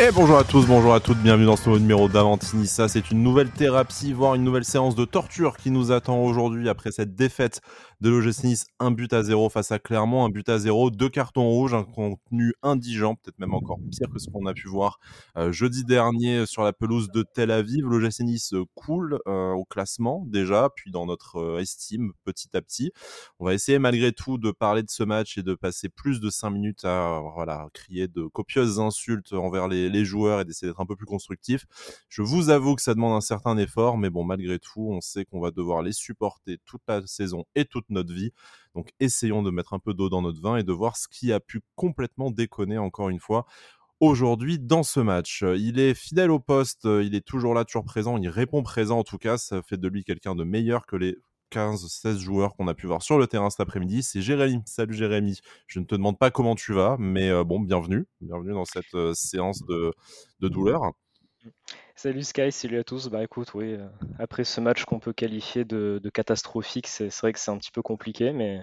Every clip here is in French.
Et bonjour à tous, bonjour à toutes, bienvenue dans ce nouveau numéro d'Avantinissa. C'est une nouvelle thérapie, voire une nouvelle séance de torture qui nous attend aujourd'hui après cette défaite de l'OGC un but à zéro face à Clermont, un but à zéro, deux cartons rouges, un contenu indigent, peut-être même encore pire que ce qu'on a pu voir euh, jeudi dernier sur la pelouse de Tel Aviv. L'OGC Nice coule euh, au classement déjà, puis dans notre euh, estime petit à petit. On va essayer malgré tout de parler de ce match et de passer plus de cinq minutes à voilà, crier de copieuses insultes envers les, les joueurs et d'essayer d'être un peu plus constructif. Je vous avoue que ça demande un certain effort, mais bon, malgré tout, on sait qu'on va devoir les supporter toute la saison et toute notre vie. Donc essayons de mettre un peu d'eau dans notre vin et de voir ce qui a pu complètement déconner encore une fois aujourd'hui dans ce match. Il est fidèle au poste, il est toujours là, toujours présent, il répond présent en tout cas, ça fait de lui quelqu'un de meilleur que les 15-16 joueurs qu'on a pu voir sur le terrain cet après-midi. C'est Jérémy. Salut Jérémy. Je ne te demande pas comment tu vas, mais euh, bon, bienvenue. Bienvenue dans cette euh, séance de, de douleur. Salut Sky, salut à tous. Bah écoute, oui, euh, après ce match qu'on peut qualifier de, catastrophique, c'est vrai que c'est un petit peu compliqué, mais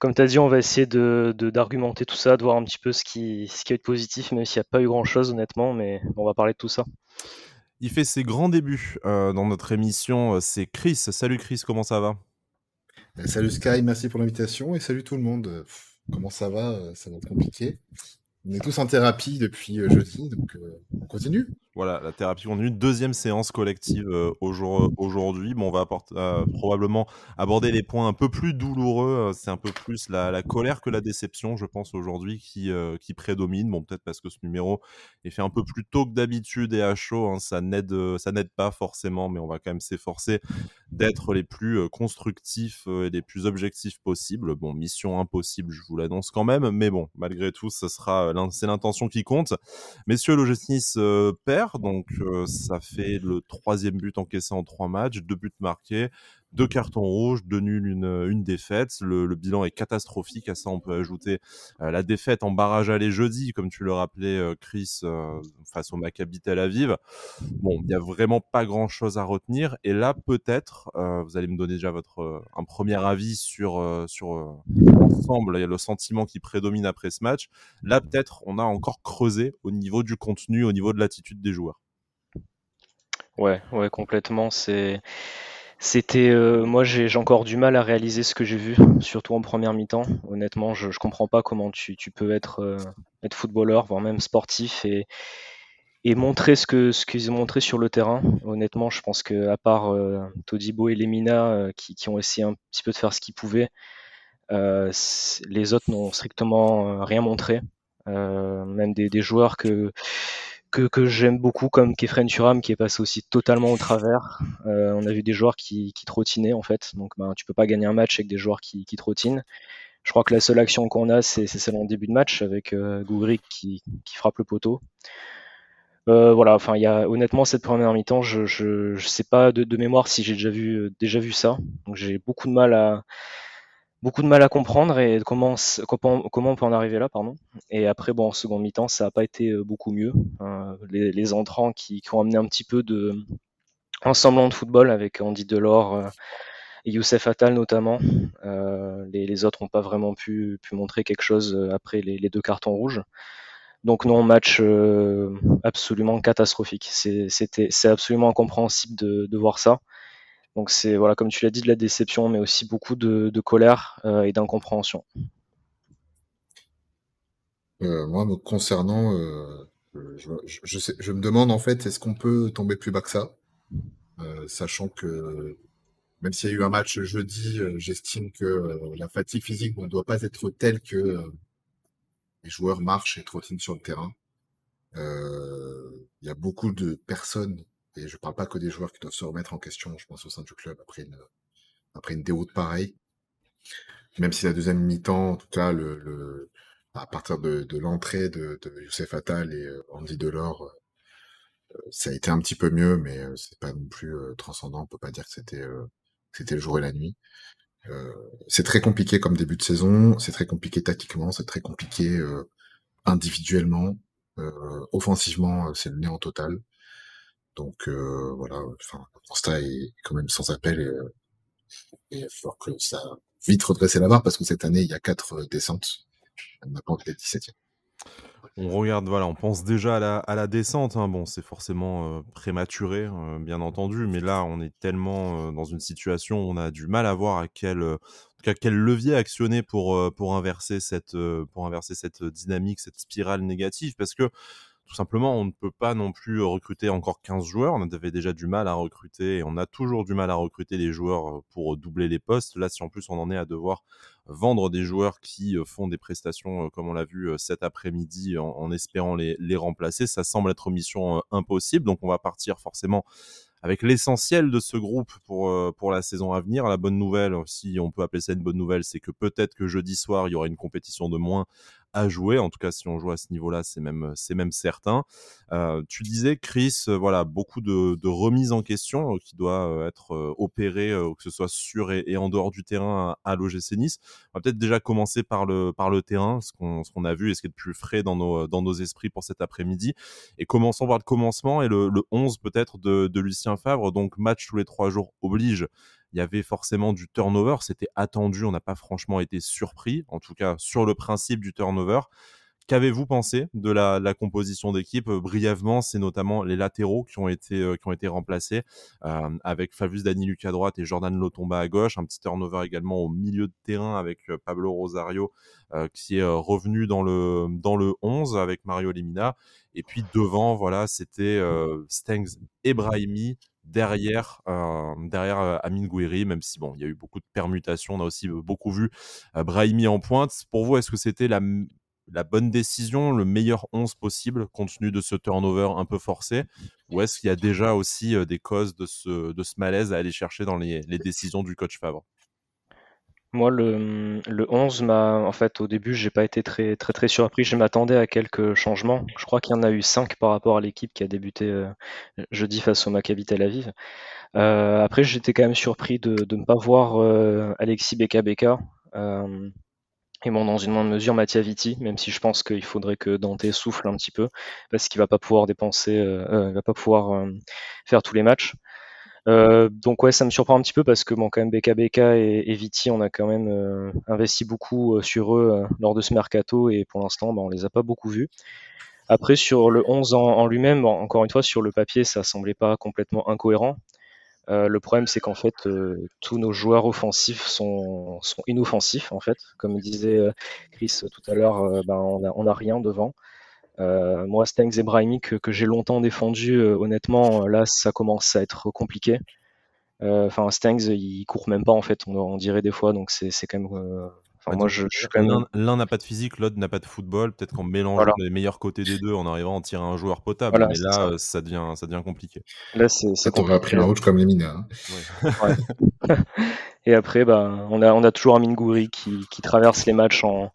comme tu as dit, on va essayer d'argumenter de, tout ça, de voir un petit peu ce qui, ce qui a été positif, même s'il n'y a pas eu grand-chose honnêtement, mais on va parler de tout ça. Il fait ses grands débuts euh, dans notre émission, c'est Chris. Salut Chris, comment ça va? Ben, Salut Sky, merci pour l'invitation et salut tout le monde. Comment ça va Ça va être compliqué. On est tous en thérapie depuis euh, jeudi, donc on continue. Voilà, la thérapie continue. Deuxième séance collective euh, aujourd'hui. Bon, on va euh, probablement aborder les points un peu plus douloureux. Euh, c'est un peu plus la, colère que la déception, je pense, aujourd'hui, qui, qui prédomine. Bon, peut-être parce que ce numéro est fait un peu plus tôt que d'habitude et à chaud. Hein. ça n'aide pas forcément, mais on va quand même s'efforcer d'être les plus constructifs et les plus objectifs possibles. Bon, mission impossible, je vous l'annonce quand même. Mais bon, malgré tout, ce sera c'est l'intention qui compte. Messieurs, le Nice perd donc ça fait le troisième but encaissé en trois matchs, deux buts marqués, deux cartons rouges, deux nuls, une, défaite. Le, bilan est catastrophique. À ça, on peut ajouter la défaite en barrage aller jeudi, comme tu le rappelais, Chris, face au Maccabi Tel Aviv. Bon, il n'y a vraiment pas grand-chose à retenir. Et là, peut-être, vous allez me donner déjà votre un premier avis sur sur l'ensemble, le sentiment qui prédomine après ce match. Là, peut-être, on a encore creusé au niveau du contenu, au niveau de l'attitude des joueurs. Ouais, ouais, complètement. C'est c'était, euh, moi j'ai encore du mal à réaliser ce que j'ai vu, surtout en première mi-temps. Honnêtement, je, je comprends pas comment tu, tu peux être, euh, être footballeur, voire même sportif et, et montrer ce que ce qu'ils ont montré sur le terrain. Honnêtement, je pense que à part euh, Todibo et Lemina qui, qui, ont essayé un petit peu de faire ce qu'ils pouvaient, les autres n'ont strictement rien montré. même des, des joueurs que que, j'aime beaucoup comme Kefren Turam qui est passé aussi totalement au travers. Euh, on a vu des joueurs qui, qui trottinaient en fait, donc ben, tu peux pas gagner un match avec des joueurs qui, qui trottinent. Je crois que la seule action qu'on a, c'est celle en début de match avec euh, qui, qui, frappe le poteau. Euh, voilà, enfin, y a honnêtement cette première mi-temps, je, je, je, sais pas de, mémoire si j'ai déjà vu déjà vu ça, donc j'ai beaucoup de mal à beaucoup de mal à comprendre et comment, comment, on peut en arriver là, pardon. Et après, bon, en second mi-temps, ça n'a pas été euh, beaucoup mieux. Hein. les, entrants qui, ont amené un petit peu de un semblant de football avec Andy Delors euh, et Youssef Attal notamment. Euh, les, autres n'ont pas vraiment pu, montrer quelque chose après les, deux cartons rouges. Donc non, match absolument catastrophique. C'est absolument incompréhensible de voir ça. Donc c'est voilà, comme tu l'as dit, de la déception, mais aussi beaucoup de, colère euh, et d'incompréhension. Euh, moi, me concernant, euh, je, me demande en fait, est-ce qu'on peut tomber plus bas que ça, sachant que même s'il y a eu un match jeudi, j'estime que la fatigue physique ne doit pas être telle que les joueurs marchent et trottinent sur le terrain. Il y a beaucoup de personnes et je parle pas que des joueurs qui doivent se remettre en question, je pense au sein du club après une, après une déroute pareille. Même si la deuxième mi-temps, en tout cas, à partir de, l'entrée de, de Youssef Attal et euh, Andy Delors, euh, ça a été un petit peu mieux, mais euh, c'est pas non plus transcendant. On peut pas dire que c'était c'était le jour et la nuit. c'est très compliqué comme début de saison, c'est très compliqué tactiquement, c'est très compliqué individuellement, offensivement, c'est le néant total. Donc euh, voilà, enfin, le constat est quand même sans appel et, euh, et il va que ça vite redresser la barre parce que cette année il y a quatre euh, descentes. On n'a pas envie d'être 17 e On regarde, voilà, on pense déjà à la, descente. Hein. Bon, c'est forcément prématuré, bien entendu, mais là, on est tellement dans une situation où on a du mal à voir à quel, quel levier actionner pour, pour, inverser cette, pour inverser cette dynamique, cette spirale négative, parce que tout simplement, on ne peut pas non plus recruter encore 15 joueurs. On avait déjà du mal à recruter et on a toujours du mal à recruter des joueurs pour doubler les postes. Là, si en plus on en est à devoir vendre des joueurs qui font des prestations, comme on l'a vu cet après-midi, en, espérant les, les, remplacer, ça semble être mission impossible. Donc, on va partir forcément avec l'essentiel de ce groupe pour la saison à venir. La bonne nouvelle, si on peut appeler ça une bonne nouvelle, c'est que peut-être que jeudi soir, il y aura une compétition de moins à jouer. En tout cas, si on joue à ce niveau-là, c'est même, c'est même certain. Euh, tu disais, Chris, euh, voilà, beaucoup de, de remises en question euh, qui doit être opérées, que ce soit sur et, en dehors du terrain à, l'OGC Nice. On va peut-être déjà commencer par le, par le terrain, ce qu'on, ce qu'on a vu et ce qui est le plus frais dans nos, dans nos esprits pour cet après-midi. Et commençons par le commencement et le, le 11 peut-être de, de Lucien Favre. Donc, match tous les trois jours oblige il y avait forcément du turnover, c'était attendu, on n'a pas franchement été surpris, en tout cas sur le principe du turnover. Qu'avez-vous pensé de la, composition d'équipe? Euh, Brièvement, c'est notamment les latéraux qui ont été, euh, qui ont été remplacés euh, avec Fabius Daniluc à droite et Jordan Lotomba à gauche. Un petit turnover également au milieu de terrain avec Pablo Rosario qui est revenu dans le, dans le 11 avec Mario Limina. Et puis devant, voilà, c'était Stengs et Brahimi derrière, derrière Amin Gouiri, même si bon, il y a eu beaucoup de permutations. On a aussi beaucoup vu Brahimi en pointe. Pour vous, est-ce que c'était la, la bonne décision, le meilleur 11 possible compte tenu de ce turnover un peu forcé? Ou est-ce qu'il y a déjà aussi des causes de ce, de ce malaise à aller chercher dans les, les décisions du coach Favre? Moi, le, le 11 m'a, en fait, au début, j'ai pas été très, très, très surpris. Je m'attendais à quelques changements. Je crois qu'il y en a eu 5 par rapport à l'équipe qui a débuté euh, jeudi face au Maccabi Tel Aviv. Euh, après, j'étais quand même surpris de, de ne pas voir euh, Alexis Beka Beka. et bon, dans une moindre mesure, Mattia Viti, même si je pense qu'il faudrait que Dante souffle un petit peu, parce qu'il va pas pouvoir dépenser, il va pas pouvoir faire tous les matchs. Euh, donc ouais, ça me surprend un petit peu parce que bon, quand même BKBK et, et Viti, on a quand même euh, investi beaucoup euh, sur eux lors de ce mercato et pour l'instant, bah, on les a pas beaucoup vus. Après, sur le 11 en, lui-même, encore une fois, sur le papier, ça semblait pas complètement incohérent. le problème, c'est qu'en fait, tous nos joueurs offensifs sont, sont, inoffensifs, en fait. Comme disait Chris tout à l'heure, ben, on, a, rien devant. Euh, moi, Stengs et Brahimi, que, j'ai longtemps défendu, euh, honnêtement, là, ça commence à être compliqué. Euh, enfin, Stengs, il court même pas, en fait, on, dirait des fois, donc c'est quand même. moi, je, L'un n'a pas de physique, l'autre n'a pas de football. Peut-être qu'en mélangeant les meilleurs côtés des deux, en arrivant à en tirer un joueur potable. mais là, ça. devient, ça devient compliqué. Là, c'est. Ça t'aurait appris la route comme les mineurs. Hein. Et après, bah, on, a, on a toujours un Gouri qui, qui traverse les matchs en,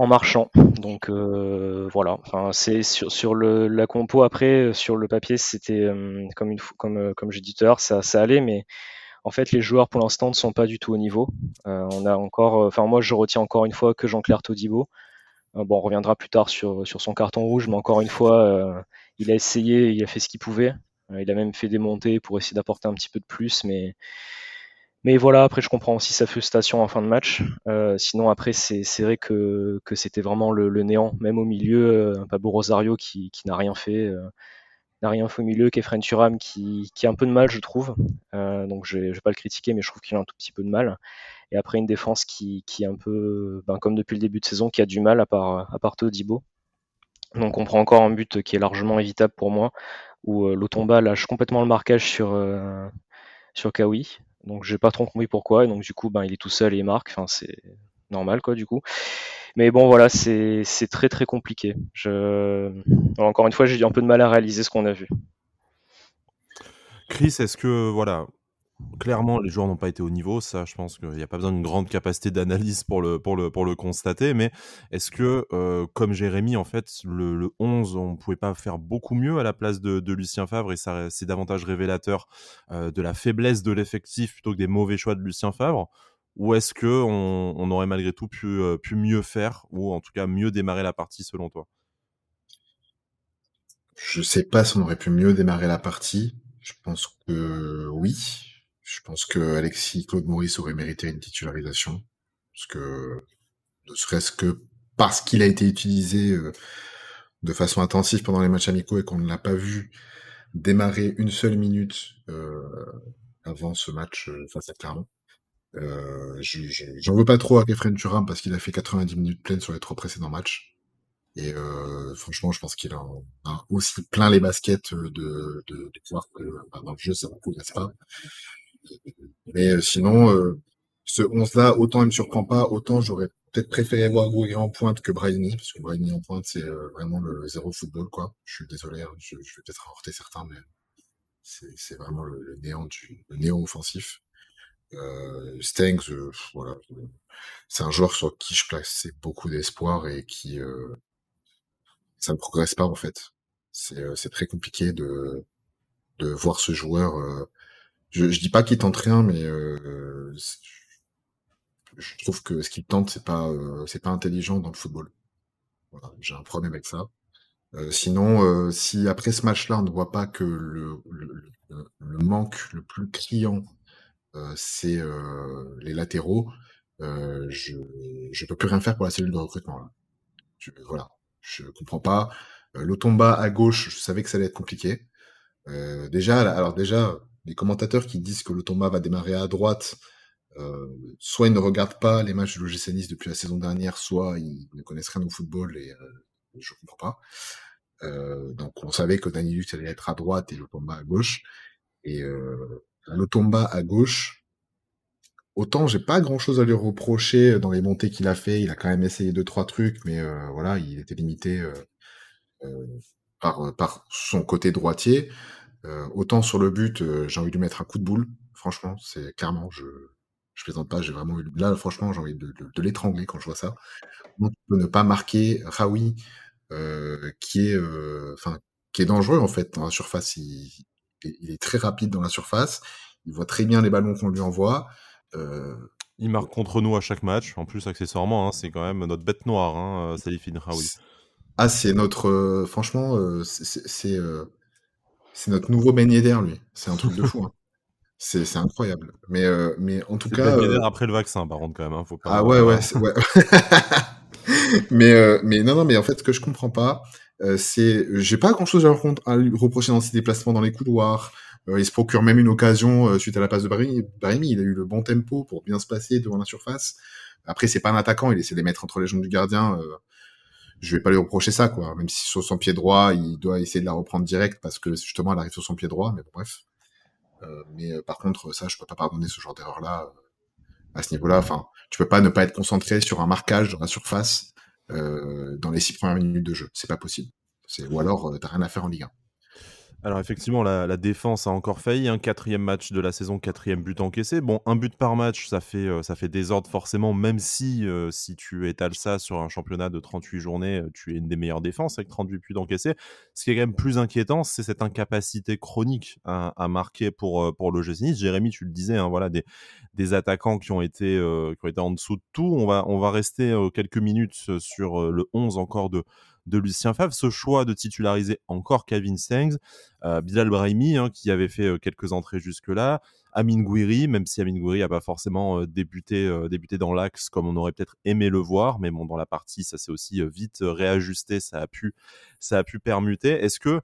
en marchant. Donc euh, voilà, enfin, c'est sur, le, la compo après, sur le papier, c'était euh, comme, une, comme, euh, comme j'ai dit tout ça, ça allait, mais en fait, les joueurs pour l'instant ne sont pas du tout au niveau. on a encore, enfin moi, je retiens encore une fois que Jean-Claire Todibo. bon, on reviendra plus tard sur, sur son carton rouge, mais encore une fois, il a essayé, il a fait ce qu'il pouvait. il a même fait des montées pour essayer d'apporter un petit peu de plus, mais mais voilà, après je comprends aussi sa frustration en fin de match. Euh, sinon après c'est vrai que, que c'était vraiment le, le, néant, même au milieu, euh, Pablo Rosario qui, qui n'a rien fait, euh, n'a rien fait au milieu, Kefren Turam qui, qui a un peu de mal je trouve. Euh, donc je vais, vais pas le critiquer mais je trouve qu'il a un tout petit peu de mal. Et après une défense qui, qui est un peu, ben, comme depuis le début de saison, qui a du mal à part, à part Todibo. Donc on prend encore un but qui est largement évitable pour moi, où euh, Lotomba lâche complètement le marquage sur, euh, sur Kawi. Donc j'ai pas trop compris pourquoi. Et donc du coup, ben, il est tout seul et il marque. Enfin, c'est normal quoi du coup. Mais bon voilà, c'est très très compliqué. Je... encore une fois, j'ai un peu de mal à réaliser ce qu'on a vu. Chris, est-ce que voilà, clairement, les joueurs n'ont pas été au niveau. Ça, je pense qu'il n'y a pas besoin d'une grande capacité d'analyse pour le, pour, le, pour le constater. Mais est-ce que, euh, comme Jérémy, en fait, le, 11, on ne pouvait pas faire beaucoup mieux à la place de, Lucien Favre et ça, c'est davantage révélateur euh, de la faiblesse de l'effectif plutôt que des mauvais choix de Lucien Favre? Ou est-ce qu'on on aurait malgré tout pu, euh, pu mieux faire ou en tout cas mieux démarrer la partie selon toi? Je sais pas si on aurait pu mieux démarrer la partie. Je pense que oui, je pense que Alexis Claude Maurice aurait mérité une titularisation, parce que ne serait-ce que parce qu'il a été utilisé euh, de façon intensive pendant les matchs amicaux et qu'on ne l'a pas vu démarrer une seule minute euh, avant ce match euh, face à Clermont. J'en veux pas trop à Kefren Turam parce qu'il a fait 90 minutes pleines sur les trois précédents matchs. Et franchement, je pense qu'il a, aussi plein les baskets de, de, pouvoir que bah, dans le jeu, ça ne progresse pas? Mais euh, sinon, euh, ce 11-là, autant il me surprend pas, autant j'aurais peut-être préféré voir Gouiri en pointe que Brahimi, parce que Brahimi en pointe, c'est euh, vraiment le zéro football, quoi. Je suis désolé, hein, je, vais peut-être heurter certains, mais c'est vraiment le, néant du le néant offensif. Euh, Stengs, voilà, c'est un joueur sur qui je plaçais beaucoup d'espoir et qui euh, ça ne progresse pas en fait. C'est très compliqué de de voir ce joueur. Je, je dis pas qu'il tente rien, mais je trouve que ce qu'il tente, c'est pas, euh, c'est pas intelligent dans le football. Voilà, j'ai un problème avec ça. Euh, sinon, euh, si après ce match-là, on ne voit pas que le, le, le, manque le plus criant, c'est les latéraux, je ne peux plus rien faire pour la cellule de recrutement. Je, voilà, je comprends pas. L'Otomba à gauche, je savais que ça allait être compliqué. déjà, alors déjà, les commentateurs qui disent que l'Otomba va démarrer à droite, euh, soit ils ne regardent pas les matchs de l'OGC depuis la saison dernière, soit ils ne connaissent rien au football et euh, je comprends pas. Euh, donc on savait que Danilus allait être à droite et Lotomba à gauche. Et euh, Lotomba à gauche, autant j'ai pas grand chose à lui reprocher dans les montées qu'il a fait. Il a quand même essayé deux trois trucs, mais voilà, il était limité par son côté droitier. Autant sur le but, j'ai envie de lui mettre un coup de boule. Franchement, c'est clairement, je, je plaisante pas, j'ai vraiment eu. Là, franchement, j'ai envie de, l'étrangler quand je vois ça. Donc, ne pas marquer Raoui, euh, qui est, euh, enfin, qui est dangereux en fait dans la surface. Il, est très rapide dans la surface. Il voit très bien les ballons qu'on lui envoie. Euh, il marque contre nous à chaque match. En plus, accessoirement, hein, c'est quand même notre bête noire, hein, Salifine Raoui. Ah, c'est notre. franchement, c'est c'est notre nouveau beignet d'air, lui. C'est un truc de fou. Hein. C'est incroyable. Mais, euh, mais en tout cas. Euh... après le vaccin, par contre, quand même. Hein, faut pas... Ah ouais, ouais. ouais. mais, euh, mais non, non, mais en fait, ce que je comprends pas, c'est. J'ai pas grand chose à, lui reprocher dans ses déplacements dans les couloirs. il se procure même une occasion suite à la passe de Barimi. Barimi, il a eu le bon tempo pour bien se passer devant la surface. Après, c'est pas un attaquant, il essaie de les mettre entre les jambes du gardien. Je vais pas lui reprocher ça, quoi. Même si sur son pied droit, il doit essayer de la reprendre direct parce que justement, elle arrive sur son pied droit. Mais bon, bref. Euh, mais euh, par contre, ça, je peux pas pardonner ce genre d'erreur-là euh, à ce niveau-là. Enfin, tu peux pas ne pas être concentré sur un marquage dans la surface dans les six premières minutes de jeu. C'est pas possible. Ou alors, t'as rien à faire en Ligue 1. Alors effectivement, la, défense a encore failli. Un quatrième match de la saison, quatrième but encaissé. Bon, un but par match, ça fait, euh, ça fait désordre forcément, même si, euh, si tu étales ça sur un championnat de 38 journées, euh, tu es une des meilleures défenses avec 38 buts encaissés. Ce qui est quand même plus inquiétant, c'est cette incapacité chronique à, marquer pour, le Nice. Jérémy, tu le disais, hein, voilà, des, des attaquants qui ont, été, qui ont été en dessous de tout. On va, on va rester quelques minutes sur le 11 encore de de Lucien Favre. Ce choix de titulariser encore Kevin Stengs, euh, Bilal Brahimi, hein, qui avait fait euh, quelques entrées jusque-là, Amin Gouiri, même si Amin Gouiri n'a pas forcément euh, débuté, débuté dans l'axe comme on aurait peut-être aimé le voir, mais bon, dans la partie, ça s'est aussi vite réajusté, ça a pu, ça a pu permuter. Est-ce que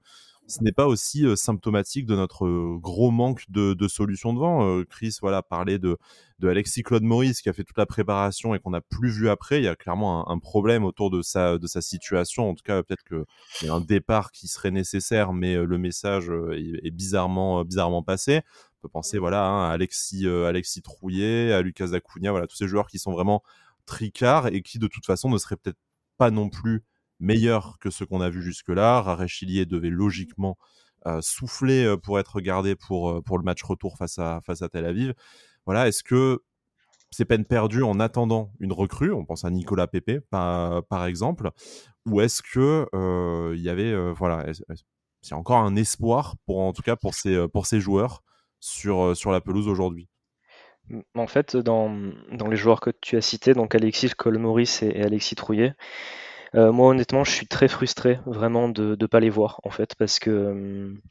ce n'est pas aussi symptomatique de notre gros manque de, solutions devant. Chris voilà, parlait de, de Alexis Claude Maurice qui a fait toute la préparation et qu'on n'a plus vu après. Il y a clairement un, problème autour de sa, de sa situation. En tout cas, peut-être qu'il y a un départ qui serait nécessaire, mais le message est, bizarrement, bizarrement passé. On peut penser voilà, hein, à Alexis, Alexis Trouillet, à Lucas Acuna, voilà, tous ces joueurs qui sont vraiment tricards et qui de toute façon ne seraient peut-être pas non plus meilleur que ce qu'on a vu jusque-là. Rarechilier devait logiquement euh, souffler euh, pour être gardé pour, euh, pour le match retour face à, face à Tel Aviv. Voilà, est-ce que c'est peine perdue en attendant une recrue? On pense à Nicolas Pepe, par, par exemple. Ou est-ce que il y avait, voilà, c'est encore un espoir pour, en tout cas, pour ces, pour ces joueurs sur, sur la pelouse aujourd'hui? En fait, dans, dans, les joueurs que tu as cités, donc Alexis Colmoris et Alexis Trouillet, euh, moi, honnêtement, je suis très frustré vraiment de ne pas les voir, en fait, parce que hum,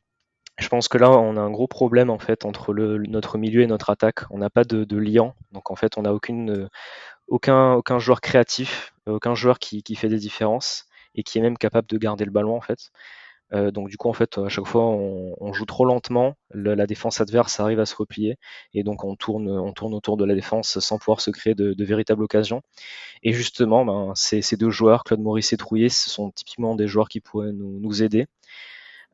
je pense que là, on a un gros problème en fait entre notre milieu et notre attaque. On n'a pas de, de liant, donc en fait, on n'a aucune, aucun, joueur créatif, aucun joueur qui fait des différences. et qui est même capable de garder le ballon en fait. Euh, donc du coup, en fait, à chaque fois, on, joue trop lentement, la défense adverse arrive à se replier, et donc on tourne, on tourne autour de la défense sans pouvoir se créer de, véritables occasions. Et justement, ben, ces, deux joueurs, Claude Maurice et Trouillet, ce sont typiquement des joueurs qui pourraient nous, aider.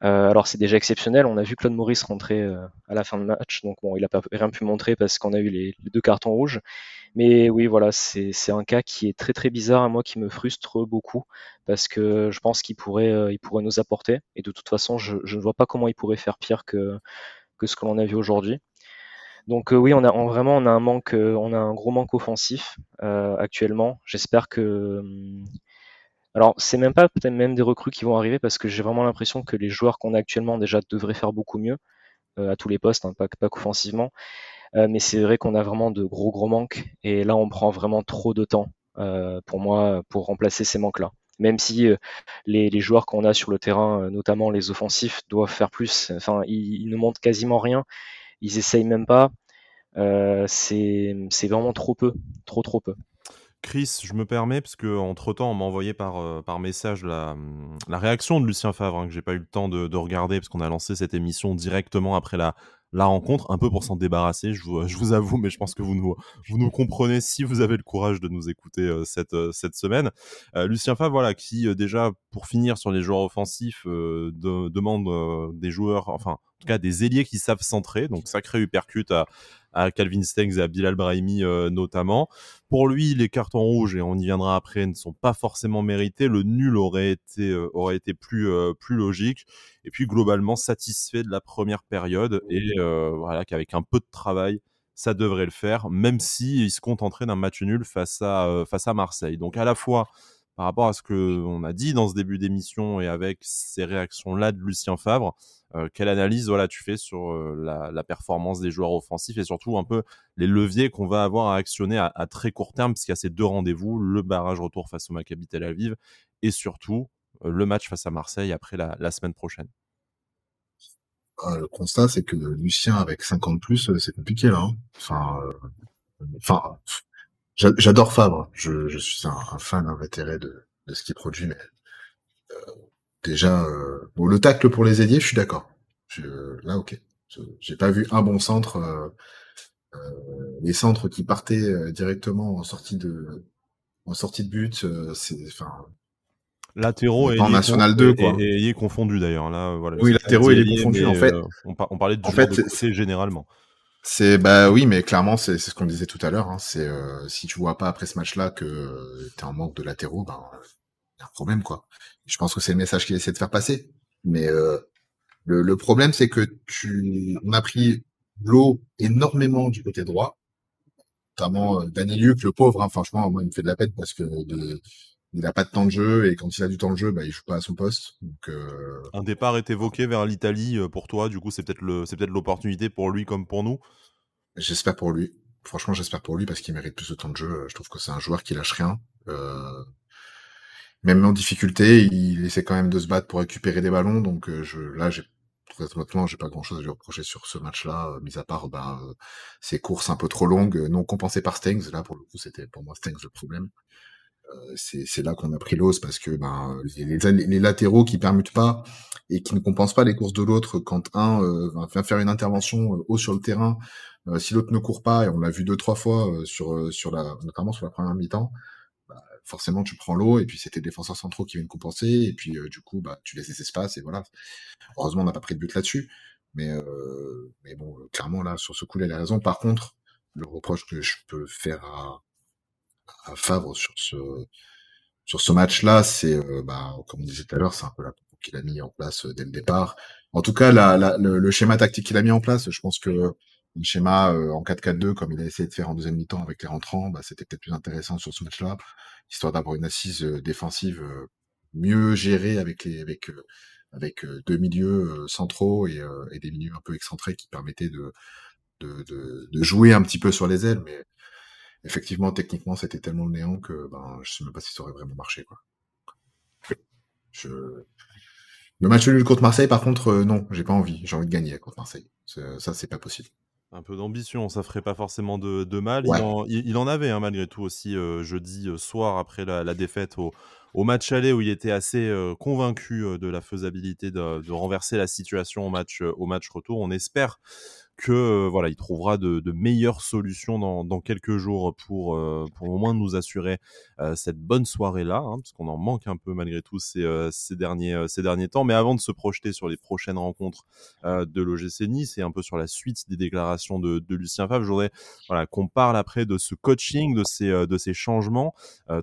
Euh, alors c'est déjà exceptionnel, on a vu Claude Maurice rentrer euh, à la fin de match, donc bon, il n'a pas rien pu montrer parce qu'on a eu les, deux cartons rouges. Mais oui, voilà, c'est un cas qui est très très bizarre à moi, qui me frustre beaucoup parce que je pense qu'il pourrait, euh, il pourrait nous apporter. Et de toute façon, je, ne vois pas comment il pourrait faire pire que, que ce que l'on a vu aujourd'hui. Donc euh, oui, on a vraiment on a un manque, euh, on a un gros manque offensif actuellement. J'espère que hum, alors, c'est même pas peut-être même des recrues qui vont arriver parce que j'ai vraiment l'impression que les joueurs qu'on a actuellement déjà devraient faire beaucoup mieux à tous les postes, hein, pas, pas qu'offensivement. Euh, mais c'est vrai qu'on a vraiment de gros gros manques et là on prend vraiment trop de temps euh, pour moi pour remplacer ces manques-là. Même si euh, les, joueurs qu'on a sur le terrain, notamment les offensifs, doivent faire plus. Enfin, ils, ne montrent quasiment rien. Ils essayent même pas. c'est vraiment trop peu, trop trop peu. Chris, je me permets, parce que entre temps, on m'a envoyé par, message la, réaction de Lucien Favre, hein, que j'ai pas eu le temps de regarder, parce qu'on a lancé cette émission directement après la, la rencontre, un peu pour s'en débarrasser, je vous, avoue, mais je pense que vous nous, comprenez si vous avez le courage de nous écouter euh, cette, euh, cette semaine. Euh, Lucien Favre, voilà, qui déjà, pour finir sur les joueurs offensifs, demande des joueurs, enfin, en tout cas des ailiers qui savent centrer, donc sacré uppercut à, à Calvin Stengs et à Bilal Brahimi euh, notamment. Pour lui, les cartons rouges, et on y viendra après, ne sont pas forcément mérités. Le nul aurait été, euh, aurait été plus, euh, plus logique. Et puis globalement satisfait de la première période et voilà qu'avec un peu de travail, ça devrait le faire, même si il se contenterait d'un match nul face à, face à Marseille. Donc à la fois par rapport à ce que on a dit dans ce début d'émission et avec ces réactions là de Lucien Favre, euh, quelle analyse voilà tu fais sur euh, la, performance des joueurs offensifs et surtout un peu les leviers qu'on va avoir à actionner à, très court terme puisqu'il y a ces deux rendez-vous, le barrage retour face au Maccabi Tel Aviv et surtout euh, le match face à Marseille après la, semaine prochaine. Ah, le constat, c'est que Lucien avec 50 plus, c'est compliqué là. Hein. Enfin, enfin, j'adore Fabre. Je, suis un, fan invétéré de, de ce qu'il produit, mais déjà, euh, bon, le tacle pour les ailiers, je suis d'accord. Là, ok. J'ai pas vu un bon centre. Euh, euh, les centres qui partaient directement en sortie de, en sortie de but, c'est, enfin. Latéraux et en national 2 quoi. Et, est confondu d'ailleurs là voilà. Oui, latéraux et est confondu en fait. on, parlait de en fait, c'est généralement. C'est bah oui, mais clairement c'est ce qu'on disait tout à l'heure. Hein, c'est si tu vois pas après ce match-là que t'es en manque de latéraux, ben y a un problème quoi. Je pense que c'est le message qu'il essaie de faire passer. Mais euh, le, problème, c'est que tu, on a pris l'eau énormément du côté droit, notamment euh, Daniel Luc, le pauvre. Hein, franchement, moi, il me fait de la peine parce que il n'a pas de temps de jeu et quand il a du temps de jeu, bah, il joue pas à son poste. Donc, euh... Un départ est évoqué vers l'Italie euh, pour toi. Du coup, c'est peut-être le, c'est peut-être l'opportunité pour lui comme pour nous. J'espère pour lui. Franchement, j'espère pour lui parce qu'il mérite plus de temps de jeu. Je trouve que c'est un joueur qui lâche rien. Euh, même en difficulté, il essaie quand même de se battre pour récupérer des ballons. Donc euh, je, là, j'ai honnêtement, j'ai pas grand chose à lui reprocher sur ce match-là, euh, mis à part bah, euh, ses courses un peu trop longues, non compensées par Stengs. Là, pour le coup, c'était pour moi Stengs le problème. C'est là qu'on a pris l'os parce que ben, les, les, latéraux qui permutent pas et qui ne compensent pas les courses de l'autre quand un vient faire une intervention haut sur le terrain, si l'autre ne court pas, et on l'a vu deux trois fois sur sur la notamment sur la première mi-temps, forcément tu prends l'eau et puis c'était défenseurs centraux qui viennent compenser et puis euh, du coup bah tu laisses des espaces et voilà. Heureusement on n'a pas pris de but là-dessus, mais euh, mais bon clairement là sur ce coup-là il a raison. Par contre le reproche que je peux faire à, à Favre sur ce sur ce match-là, c'est euh, bah comme on disait tout à l'heure, c'est un peu la qu'il a mis en place dès le départ. En tout cas, la, la, le, schéma tactique qu'il a mis en place, je pense que un schéma en 4-4-2 comme il a essayé de faire en deuxième mi-temps avec les rentrants, bah, c'était peut-être plus intéressant sur ce match-là histoire d'avoir une assise euh, défensive euh, mieux gérée avec les avec euh, avec deux milieux centraux et, et, des milieux un peu excentrés qui permettaient de, de, de, jouer un petit peu sur les ailes, mais effectivement techniquement c'était tellement le néant que ben je sais même pas si ça aurait vraiment marché quoi. Je... Le match nul contre Marseille, par contre, non, j'ai pas envie. J'ai envie de gagner contre Marseille. Ça, c'est pas possible. Un peu d'ambition, ça ferait pas forcément de, mal. Il, en, avait hein, malgré tout aussi euh, jeudi euh, soir après la, défaite au, au match aller où il était assez convaincu de la faisabilité de, renverser la situation au match, au match retour. On espère que voilà, il trouvera de, meilleures solutions dans, quelques jours pour, pour au moins nous assurer cette bonne soirée-là, hein, parce qu'on en manque un peu malgré tout ces, derniers, ces derniers temps. Mais avant de se projeter sur les prochaines rencontres de l'OGC Nice et un peu sur la suite des déclarations de, Lucien Favre, je voudrais voilà, qu'on parle après de ce coaching, de ces, de ces changements.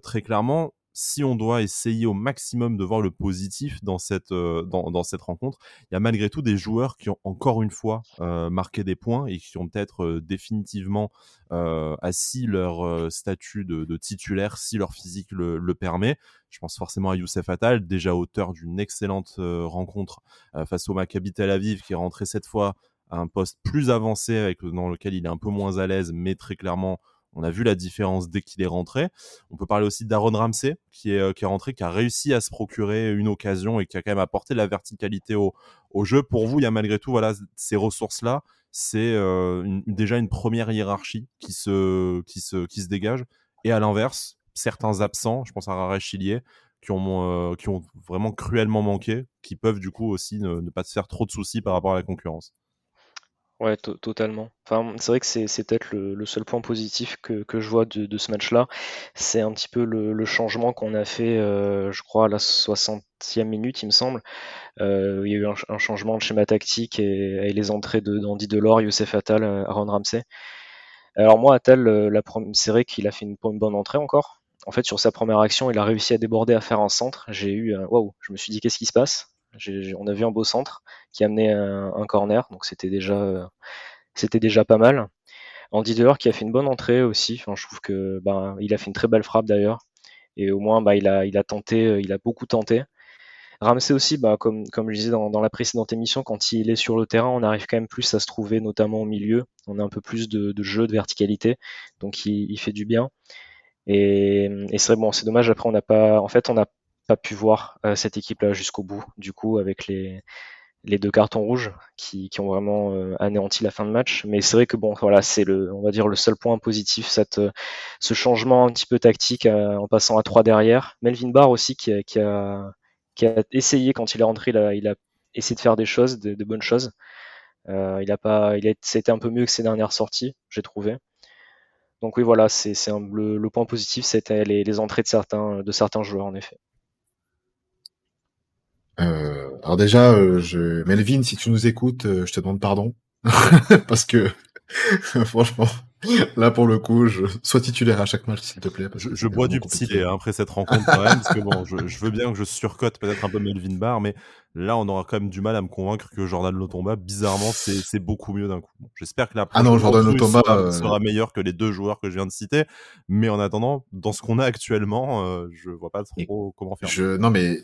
très clairement, si on doit essayer au maximum de voir le positif dans cette, euh, dans, cette rencontre, il y a malgré tout des joueurs qui ont encore une fois euh, marqué des points et qui ont peut-être euh, définitivement assis leur statut de, titulaire si leur physique le, permet. Je pense forcément à Youssef Attal, déjà auteur d'une excellente rencontre face au Maccabi Tel Aviv, qui est rentré cette fois à un poste plus avancé avec, dans lequel il est un peu moins à l'aise, mais très clairement on a vu la différence dès qu'il est rentré. On peut parler aussi d'Aaron Ramsey, qui est, euh, qui est rentré, qui a réussi à se procurer une occasion et qui a quand même apporté la verticalité au, jeu. Pour vous, il y a malgré tout voilà, ces ressources-là. C'est euh, déjà une première hiérarchie qui se, qui se, qui se dégage. Et à l'inverse, certains absents, je pense à Rare Chilier, qui ont, euh, qui ont vraiment cruellement manqué, qui peuvent du coup aussi ne pas se faire trop de soucis par rapport à la concurrence. Ouais, totalement. C'est vrai que c'est peut-être le, seul point positif que, je vois de, ce match-là. C'est un petit peu le, changement qu'on a fait, euh, je crois, à la 60e minute, il me semble. Euh, il y a eu un, changement de schéma tactique et, les entrées de d'Andy Delors, Youssef Attal, euh, Aaron Ramsey. Alors moi, Attal, c'est vrai qu'il a fait une, une bonne entrée encore. En fait, sur sa première action, il a réussi à déborder, à faire un centre. J'ai eu, waouh, je me suis dit, qu'est-ce qui se passe? On a vu un beau centre qui amenait un, un corner, donc c'était déjà, c'était déjà pas mal. Andy Delors qui a fait une bonne entrée aussi. Enfin, je trouve que bah, il a fait une très belle frappe d'ailleurs. Et au moins, bah, il a, il a tenté, il a beaucoup tenté. Ramsey aussi, bah, comme, comme je disais dans, dans, la précédente émission, quand il est sur le terrain, on arrive quand même plus à se trouver, notamment au milieu. On a un peu plus de, de jeu, de verticalité, donc il, il fait du bien. Et, et c'est bon, c'est dommage. Après, on n'a pas, en fait, on n'a pas pu voir euh, cette équipe-là jusqu'au bout, du coup, avec les, les deux cartons rouges qui, qui ont vraiment euh, anéanti la fin de match. Mais c'est vrai que bon, voilà, c'est le, on va dire le seul point positif, cette, euh, ce changement un petit peu tactique en passant à trois derrière. Melvin Barr aussi qui a, qui a, qui a essayé quand il est rentré, il a, essayé de faire des choses, de, bonnes choses. Il a pas, il a, c'était un peu mieux que ses dernières sorties, j'ai trouvé. Donc oui, voilà, c'est, c'est le, le, point positif, c'était les, les entrées de certains, de certains joueurs en effet. Euh, alors déjà, euh, je... Melvin, si tu nous écoutes, euh, je te demande pardon. Parce que franchement, Là, pour le coup, je... sois titulaire à chaque match, s'il te plaît. je, bois du petit lait hein, après cette rencontre quand même, parce que bon, je, je veux bien que je surcote peut-être un peu Melvin Barr, mais là, on aura quand même du mal à me convaincre que Jordan Lotomba, bizarrement, c'est beaucoup mieux d'un coup. J'espère que la ah non, Jordan Lotomba sera, euh, sera, meilleur que les deux joueurs que je viens de citer, mais en attendant, dans ce qu'on a actuellement, euh, je vois pas trop comment faire. Je... Non, mais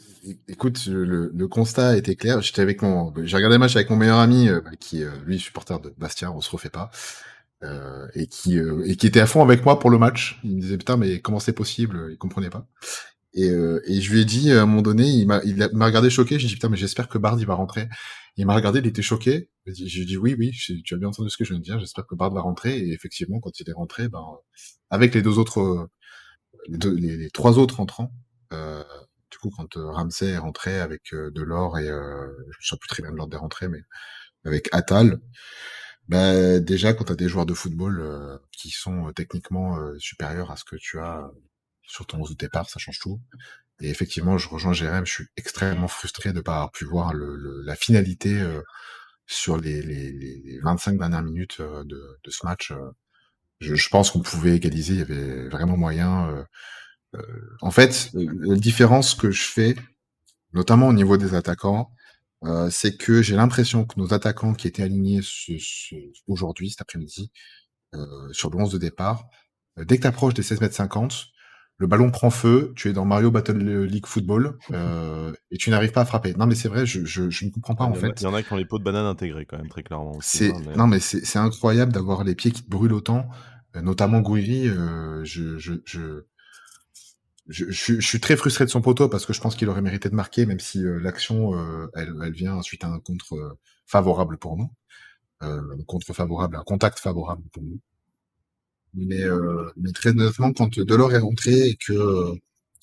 écoute, le, le constat était clair. J'étais avec mon, j'ai regardé le match avec mon meilleur ami, euh, qui, euh, lui, supporter de Bastien, on se refait pas. Euh, et qui euh, et qui était à fond avec moi pour le match. Il me disait putain mais comment c'est possible? Il comprenait pas. Et, euh, et je lui ai dit à un moment donné, il m'a il m'a regardé choqué. J'ai dit putain mais j'espère que Bard il va rentrer. Il m'a regardé, il était choqué. J'ai dit oui oui, tu as bien entendu ce que je viens de dire. J'espère que Bard va rentrer. Et effectivement quand il est rentré, ben avec les deux autres, les, deux, les, trois autres entrants. Euh, du coup, quand Ramsey est rentré avec de l'or et euh, je sais plus très bien de l'ordre des rentrées, mais avec Atal, bah, déjà, quand tu as des joueurs de football euh, qui sont euh, techniquement euh, supérieurs à ce que tu as sur ton 11 de départ, ça change tout. Et effectivement, je rejoins Jérém, je suis extrêmement frustré de ne pas avoir pu voir le, la finalité sur les, les, les, 25 dernières minutes de, de ce match. Je, je pense qu'on pouvait égaliser, il y avait vraiment moyen. en fait, la différence que je fais, notamment au niveau des attaquants, euh, c'est que j'ai l'impression que nos attaquants qui étaient alignés aujourd'hui, cet après-midi, euh, sur le 11 de départ, euh, dès que tu approches des 16 mètres 50, le ballon prend feu, tu es dans Mario Battle League Football et tu n'arrives pas à frapper. Non mais c'est vrai, je, ne comprends pas en fait. Il y en a qui ont les pots de banane intégrés quand même très clairement. C'est hein, non mais c'est incroyable d'avoir les pieds qui te brûlent autant, notamment Gouiri. je, je je, je, suis très frustré de son poteau parce que je pense qu'il aurait mérité de marquer, même si euh, l'action, euh, elle, elle, vient suite à un contre euh, favorable pour nous, un contre favorable, un contact favorable pour nous. Mais, mais très honnêtement, quand Delors est rentré et que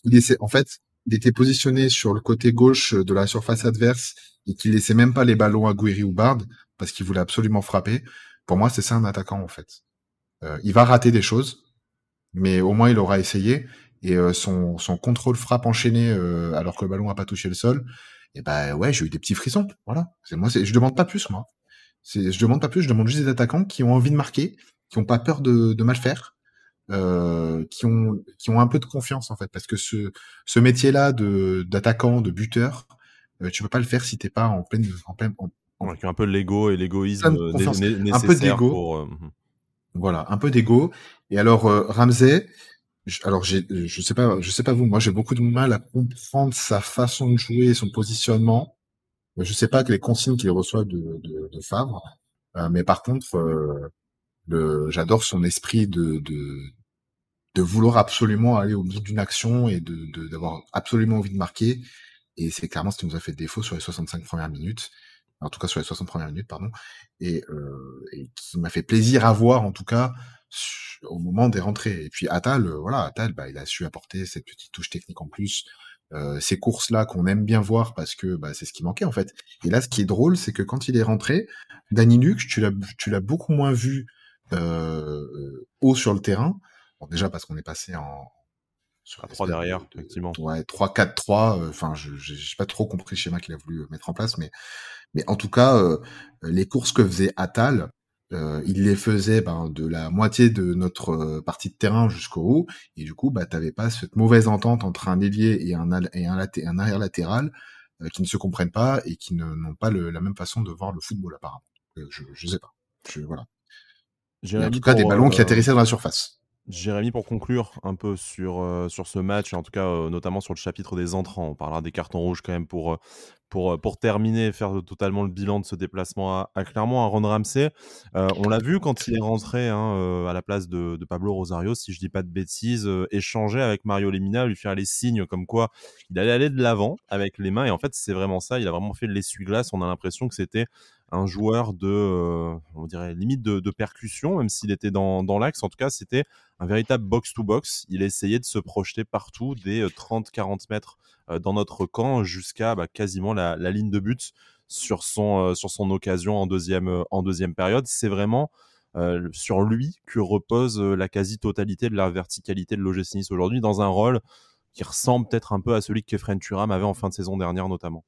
il essaie, en fait, il était positionné sur le côté gauche de la surface adverse et qu'il laissait même pas les ballons à Guiri ou Bard parce qu'il voulait absolument frapper, pour moi, c'est ça un attaquant en fait. Euh, il va rater des choses, mais au moins il aura essayé. Et euh, son, son contrôle frappe enchaîné euh, alors que le ballon n'a pas touché le sol, et ben ouais, j'ai eu des petits frissons. Voilà. C'est moi, je demande pas plus moi. Je demande pas plus, je demande juste des attaquants qui ont envie de marquer, qui ont pas peur de, de mal faire, euh, qui ont qui ont un peu de confiance en fait, parce que ce ce métier-là de d'attaquant, de buteur, euh, tu peux pas le faire si t'es pas en pleine en pleine en, avec un peu l'ego et l'égoïsme nécessaire un peu d'ego. Pour, euh. Voilà, un peu d'ego. Et alors euh, Ramsey, alors j'ai, je sais pas, je sais pas vous, moi j'ai beaucoup de mal à comprendre sa façon de jouer, son positionnement. Je sais pas que les consignes qu'il reçoit de, de, de Favre, euh, mais par contre, euh, j'adore son esprit de, de, de vouloir absolument aller au bout d'une action et de d'avoir absolument envie de marquer. Et c'est clairement ce qui nous a fait défaut sur les 65 premières minutes en tout cas sur les 60 premières minutes, pardon, et, euh, et qui m'a fait plaisir à voir, en tout cas, au moment des rentrées. Et puis Atal, euh, voilà, Atal, bah, il a su apporter cette petite touche technique en plus, euh, ces courses-là qu'on aime bien voir parce que bah, c'est ce qui manquait en fait. Et là, ce qui est drôle, c'est que quand il est rentré, Danny Luc, tu l'as, tu l'as beaucoup moins vu euh, haut sur le terrain. Bon, déjà parce qu'on est passé en, sur 3 derrière, effectivement. Ouais, 3-4-3. Euh, enfin, je j'ai pas trop compris le schéma qu'il a voulu mettre en place, mais mais en tout cas, euh, les courses que faisait Atal, euh, il les faisait ben, de la moitié de notre euh, partie de terrain jusqu'au haut, et du coup, bah, t'avais pas cette mauvaise entente entre un ailier et un, et un, un arrière latéral qui ne se comprennent pas et qui n'ont pas le, la même façon de voir le football apparemment. je, je sais pas. Je, voilà. en tout cas, des ballons qui atterrissaient dans la surface. Jérémy, pour conclure un peu sur, sur ce match, en tout cas notamment sur le chapitre des entrants, on parlera des cartons rouges quand même pour, pour, pour terminer faire totalement le bilan de ce déplacement à, Clermont, à Ron Ramsey. on l'a vu quand il est rentré hein, à la place de, de, Pablo Rosario, si je dis pas de bêtises, échanger avec Mario Lemina, lui faire les signes comme quoi il allait aller de l'avant avec les mains. Et en fait, c'est vraiment ça, il a vraiment fait l'essuie-glace. On a l'impression que c'était un joueur de, euh, on dirait limite de, percussion, même s'il était dans, l'axe. En tout cas, c'était un véritable box-to-box. Il essayait de se projeter partout des 30-40 euh, mètres euh, dans notre camp jusqu'à bah, quasiment la, ligne de but sur son, occasion en deuxième, en deuxième période. C'est vraiment sur lui que repose la quasi-totalité de la verticalité de l'OGC Nice aujourd'hui dans un rôle qui ressemble peut-être un peu à celui que Kefren Turam avait en fin de saison dernière notamment.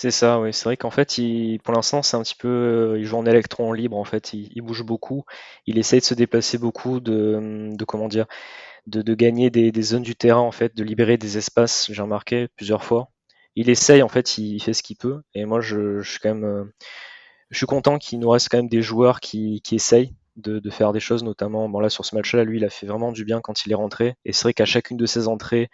C'est ça, oui. C'est vrai qu'en fait, il, pour l'instant, c'est un petit peu, euh, il joue en électron libre. En fait, il, bouge beaucoup. Il essaye de se déplacer beaucoup, de, de comment dire, de, gagner des, zones du terrain, en fait, de libérer des espaces. J'ai remarqué plusieurs fois. Il essaye, en fait, il, fait ce qu'il peut. Et moi, je, je, suis quand même, euh, je suis content qu'il nous reste quand même des joueurs qui, qui essayent de, de, faire des choses, notamment, bon là sur ce match-là, lui, il a fait vraiment du bien quand il est rentré. Et c'est vrai qu'à chacune de ses entrées,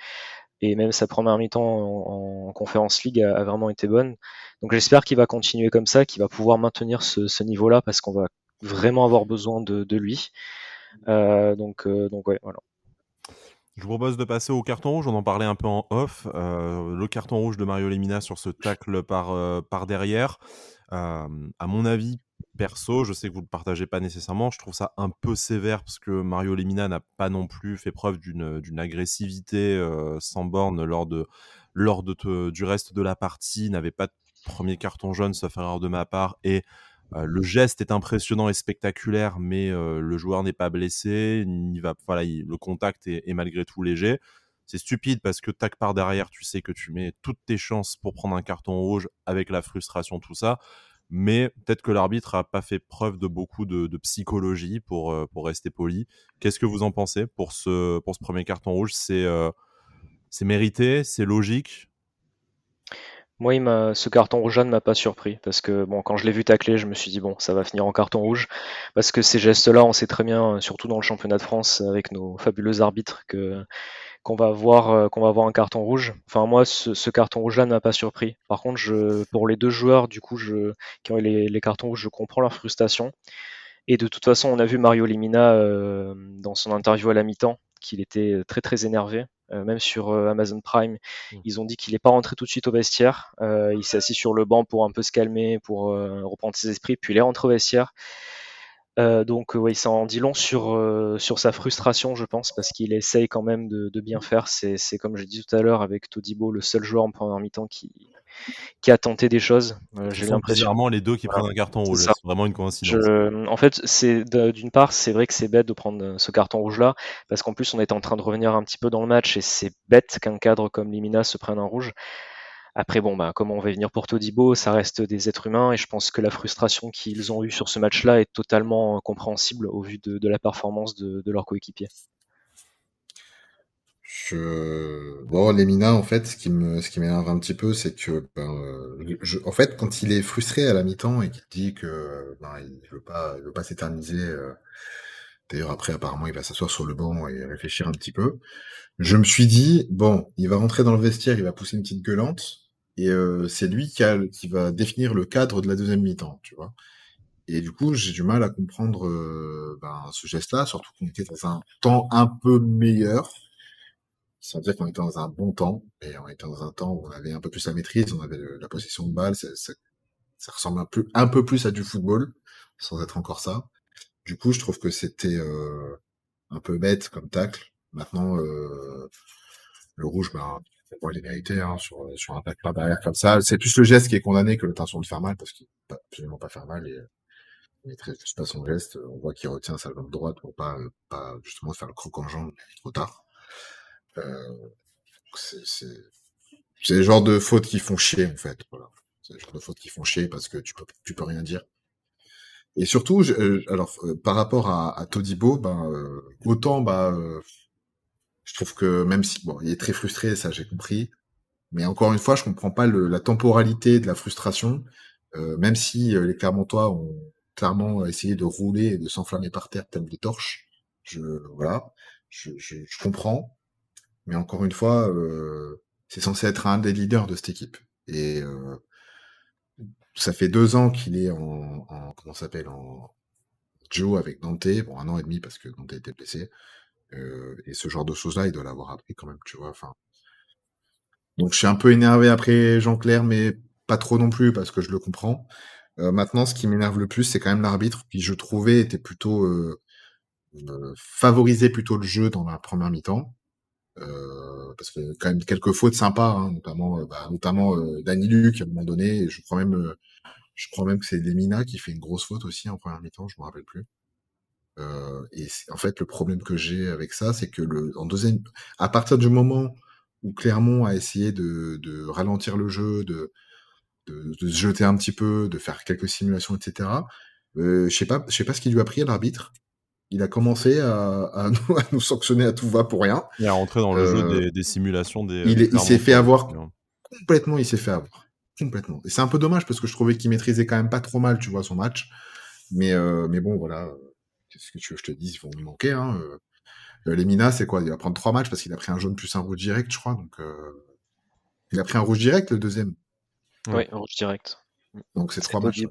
et même sa première mi-temps en, conférence league a, vraiment été bonne. Donc j'espère qu'il va continuer comme ça, qu'il va pouvoir maintenir ce, niveau-là parce qu'on va vraiment avoir besoin de, lui. Euh, donc, euh, donc ouais, voilà. Je vous propose de passer au carton rouge. On en parlait un peu en off. Euh, le carton rouge de Mario Lemina sur ce tacle par, par derrière. à mon avis, perso, je sais que vous ne le partagez pas nécessairement, je trouve ça un peu sévère parce que Mario Lemina n'a pas non plus fait preuve d'une agressivité euh, sans borne lors, de, lors du reste de la partie, n'avait pas de premier carton jaune, sauf erreur de ma part, et euh, le geste est impressionnant et spectaculaire, mais euh, le joueur n'est pas blessé, va, voilà, le contact est, est malgré tout léger. C'est stupide parce que tac par derrière, tu sais que tu mets toutes tes chances pour prendre un carton rouge avec la frustration, tout ça mais peut-être que l'arbitre a pas fait preuve de beaucoup de, psychologie pour, euh, pour rester poli. Qu'est-ce que vous en pensez pour ce, pour ce premier carton rouge? Euh, c'est mérité, c'est logique? Moi, ce carton rouge ne m'a pas surpris parce que bon, quand je l'ai vu tacler, je me suis dit bon, ça va finir en carton rouge parce que ces gestes-là, on sait très bien, surtout dans le championnat de France avec nos fabuleux arbitres, qu'on va voir euh, qu'on va avoir un carton rouge. Enfin moi ce, carton rouge là ne m'a pas surpris. Par contre pour les deux joueurs du coup qui ont eu les, cartons rouges je comprends leur frustration. Et de toute façon on a vu Mario Limina euh, dans son interview à la mi-temps qu'il était très très énervé. Euh, même sur Amazon Prime, mmh. ils ont dit qu'il n'est pas rentré tout de suite au vestiaire. il s'est assis sur le banc pour un peu se calmer, pour reprendre ses esprits, puis il est rentré au vestiaire. Euh, donc oui, ça en dit long sur, sur sa frustration, je pense, parce qu'il essaye quand même de, de bien faire. C'est comme je dit tout à l'heure avec Todibo, le seul joueur en première mi-temps qui, qui a tenté des choses. Euh, J'ai l'impression. les deux qui prennent un carton rouge. C'est vraiment une coïncidence. En fait, c'est d'une part, c'est vrai que c'est bête de prendre ce carton rouge-là, parce qu'en plus, on est en train de revenir un petit peu dans le match et c'est bête qu'un cadre comme Limina se prenne un rouge. Après, bon, bah, comment on va venir pour Todibo, ça reste des êtres humains et je pense que la frustration qu'ils ont eue sur ce match-là est totalement compréhensible au vu de, la performance de, de leur coéquipier. Je... Bon, Lemina, en fait, ce qui me, ce qui m'énerve un petit peu, c'est que, ben, euh, en fait, quand il est frustré à la mi-temps et qu'il dit que, ben, il veut pas, il veut pas s'éterniser. Euh, d'ailleurs, après, apparemment, il va s'asseoir sur le banc et réfléchir un petit peu. Je me suis dit, bon, il va rentrer dans le vestiaire, il va pousser une petite gueulante, et euh, c'est lui qui, qui va définir le cadre de la deuxième mi-temps, tu vois. Et du coup, j'ai du mal à comprendre ben, ce geste-là, surtout qu'on était dans un temps un peu meilleur sans dire qu'on était dans un bon temps, et on était dans un temps où on avait un peu plus la maîtrise, on avait la possession de balle, ça, ça, ressemble un peu, un peu plus à du football, sans être encore ça. Du coup, je trouve que c'était euh, un peu bête comme tacle. Maintenant, euh, le rouge, ben, bon, il est mérité hein, sur, un tacle derrière comme ça. C'est plus le geste qui est condamné que l'intention de faire mal, parce qu'il peut absolument pas faire mal. Et, il maîtrise juste pas son geste. On voit qu'il retient sa jambe droite pour pas, pas justement faire le croc en jambe trop tard. Euh, c'est le genre de fautes qui font chier, en fait. Voilà. C'est le genre de fautes qui font chier parce que tu peux, tu peux rien dire. Et surtout, je, euh, alors euh, par rapport à, à Todibo, ben autant bah je trouve que même si bon, il est très frustré, ça j'ai compris, mais encore une fois, je comprends pas le, la temporalité de la frustration, euh, même si les Clermontois ont clairement essayé de rouler et de s'enflammer par terre comme des torches. Je voilà, je, je, je comprends, mais encore une fois, euh, c'est censé être un des leaders de cette équipe. Et euh, ça fait deux ans qu'il est en, en comment s'appelle en Joe avec Dante, bon un an et demi parce que Dante était blessé. Euh, et ce genre de choses-là, il doit l'avoir appris quand même, tu vois. Enfin, donc je suis un peu énervé après Jean-Claire, mais pas trop non plus parce que je le comprends. Euh, maintenant, ce qui m'énerve le plus, c'est quand même l'arbitre qui, je trouvais, était plutôt euh, euh, favorisait plutôt le jeu dans la première mi-temps. Euh, parce que quand même quelques fautes sympas, hein, notamment, euh, bah, notamment euh, Danny Luc à un moment donné. Je crois même, euh, je crois même que c'est Lemina qui fait une grosse faute aussi en première mi-temps. Je me rappelle plus. et en fait, le problème que j'ai avec ça, c'est que le, en deuxième, à partir du moment où Clermont a essayé de, de ralentir le jeu, de, de, de, se jeter un petit peu, de faire quelques simulations, etc. Je sais pas, je sais pas ce qui lui a pris à l'arbitre il a commencé à, nous, sanctionner à tout va pour rien. Il est rentré dans le jeu euh, des, simulations des. Il, s'est fait avoir complètement. Il s'est fait avoir complètement. Et c'est un peu dommage parce que je trouvais qu'il maîtrisait quand même pas trop mal, tu vois, son match. Mais euh, mais bon, voilà. Qu'est-ce que tu veux que je te dise? Ils vont lui manquer. Hein. Euh, les Minas, c'est quoi? Il va prendre trois matchs parce qu'il a pris un jaune plus un rouge direct, je crois. Donc il a pris un rouge direct le deuxième. Oui, un rouge direct. Donc c'est trois matchs.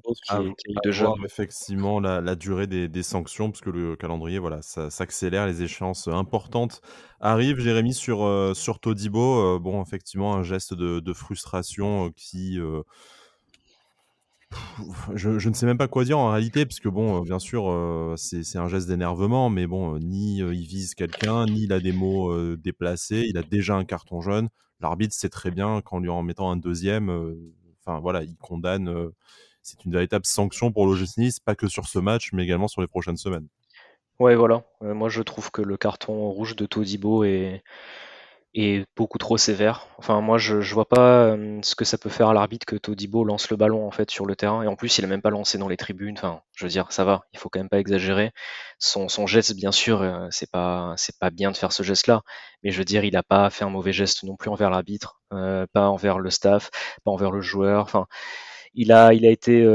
effectivement la, durée des, sanctions, parce que le calendrier, voilà, ça s'accélère, les échéances importantes arrivent. Jérémy sur euh, sur Todibo, euh, bon, effectivement, un geste de, frustration euh, qui je, ne sais même pas quoi dire en réalité, parce que bon, bien sûr, c'est un geste d'énervement, mais bon, ni il vise quelqu'un, ni il a des mots déplacés, il a déjà un carton jaune. L'arbitre sait très bien qu'en lui en mettant un deuxième, enfin voilà, il condamne. c'est une véritable sanction pour l'OGC Nice, pas que sur ce match, mais également sur les prochaines semaines. Ouais, voilà. moi, je trouve que le carton rouge de Todibo est, est beaucoup trop sévère. Enfin, moi, je, je vois pas ce que ça peut faire à l'arbitre que Todibo lance le ballon en fait sur le terrain. Et en plus, il a même pas lancé dans les tribunes. Enfin, je veux dire, ça va. Il faut quand même pas exagérer. Son, son geste, bien sûr, c'est pas c'est pas bien de faire ce geste-là. Mais je veux dire, il a pas fait un mauvais geste non plus envers l'arbitre, pas envers le staff, pas envers le joueur. Enfin. Il a, il a été,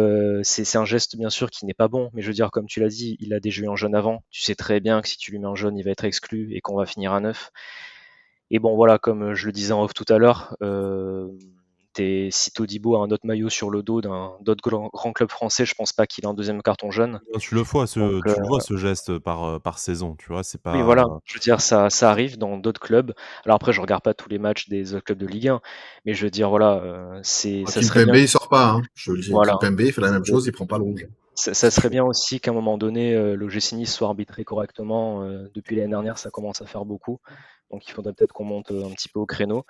c'est un geste bien sûr qui n'est pas bon, mais je veux dire, comme tu l'as dit, il a déjà eu un jaune avant. Tu sais très bien que si tu lui mets un jaune, il va être exclu et qu'on va finir à neuf. Et bon, voilà, comme je le disais en off tout à l'heure, euh, si Todibo a un autre maillot sur le dos d'un d'autres grand, grand, club français, je pense pas qu'il a un deuxième carton jaune. Tu le vois, ce, tu le vois euh, ce geste par, euh, par saison, tu vois, c'est pas. Oui, voilà, je veux dire, ça, ça arrive dans d'autres clubs. Alors après, je regarde pas tous les matchs des autres clubs de Ligue 1, mais je veux dire, voilà, euh, c'est. Ah, ça serait bien... il sort pas, hein. Je veux dire, voilà. il fait la même chose, il prend pas le rouge. Ça, serait bien aussi qu'à un moment donné, euh, le Nice soit arbitré correctement. Euh, depuis l'année dernière, ça commence à faire beaucoup. Donc il faudrait peut-être qu'on monte un petit peu au créneau.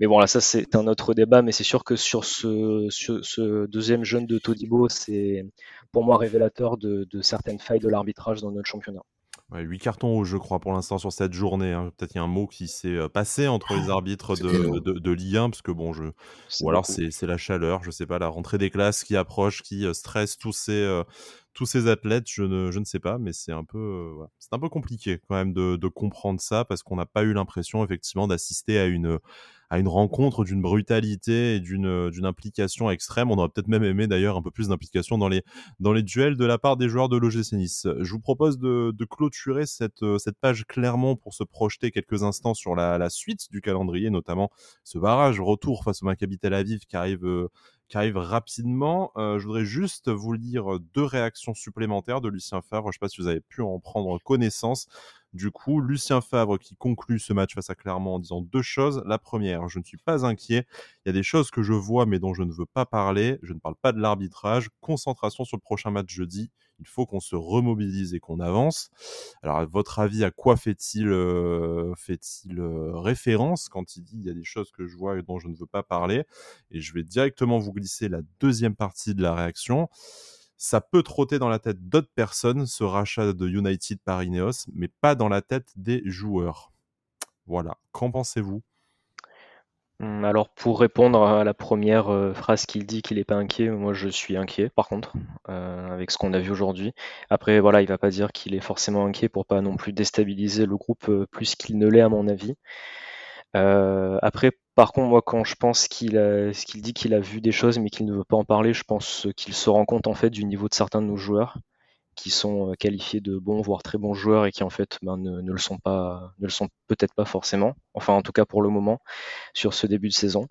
Mais bon, là, ça c'est un autre débat. Mais c'est sûr que sur ce, ce, deuxième jeune de Todibo, c'est pour moi révélateur de, de certaines failles de l'arbitrage dans notre championnat. 8 cartons rouges, je crois, pour l'instant sur cette journée. Hein. Peut-être il y a un mot qui s'est euh, passé entre les arbitres de, de, de, Ligue 1, parce que bon, je... ou alors c'est la chaleur, je sais pas, la rentrée des classes qui approche, qui euh, stresse tous ces, euh, tous ces athlètes, je ne, je ne sais pas, mais c'est un peu, c'est un peu compliqué quand même de, de comprendre ça, parce qu'on n'a pas eu l'impression effectivement d'assister à une à une rencontre d'une brutalité et d'une d'une implication extrême. On aurait peut-être même aimé d'ailleurs un peu plus d'implication dans les dans les duels de la part des joueurs de l'OGC Nice. Je vous propose de, de clôturer cette cette page clairement pour se projeter quelques instants sur la, la suite du calendrier, notamment ce barrage retour face au Maccabi Tel Aviv qui arrive qui arrive rapidement. Euh, je voudrais juste vous lire deux réactions supplémentaires de Lucien Favre. Je ne sais pas si vous avez pu en prendre connaissance. Du coup, Lucien Favre qui conclut ce match face à Clermont en disant deux choses. La première, je ne suis pas inquiet. Il y a des choses que je vois mais dont je ne veux pas parler. Je ne parle pas de l'arbitrage. Concentration sur le prochain match jeudi. Il faut qu'on se remobilise et qu'on avance. Alors, votre avis, à quoi fait-il euh, fait-il euh, référence quand il dit il y a des choses que je vois et dont je ne veux pas parler? Et je vais directement vous glisser la deuxième partie de la réaction ça peut trotter dans la tête d'autres personnes, ce rachat de United par Ineos, mais pas dans la tête des joueurs. Voilà, qu'en pensez-vous? Hum, alors pour répondre à la première euh, phrase qu'il dit qu'il n'est pas inquiet, moi je suis inquiet par contre euh, avec ce qu'on a vu aujourd'hui. Après voilà, il va pas dire qu'il est forcément inquiet pour pas non plus déstabiliser le groupe euh, plus qu'il ne l'est à mon avis. après par contre, moi, quand je pense qu'il dit qu'il a vu des choses mais qu'il ne veut pas en parler, je pense qu'il se rend compte en fait du niveau de certains de nos joueurs qui sont euh, qualifiés de bons voire très bons joueurs et qui en fait ben, sont pas, ne le sont peut-être pas forcément. Enfin, en tout cas pour le moment sur ce début de saison.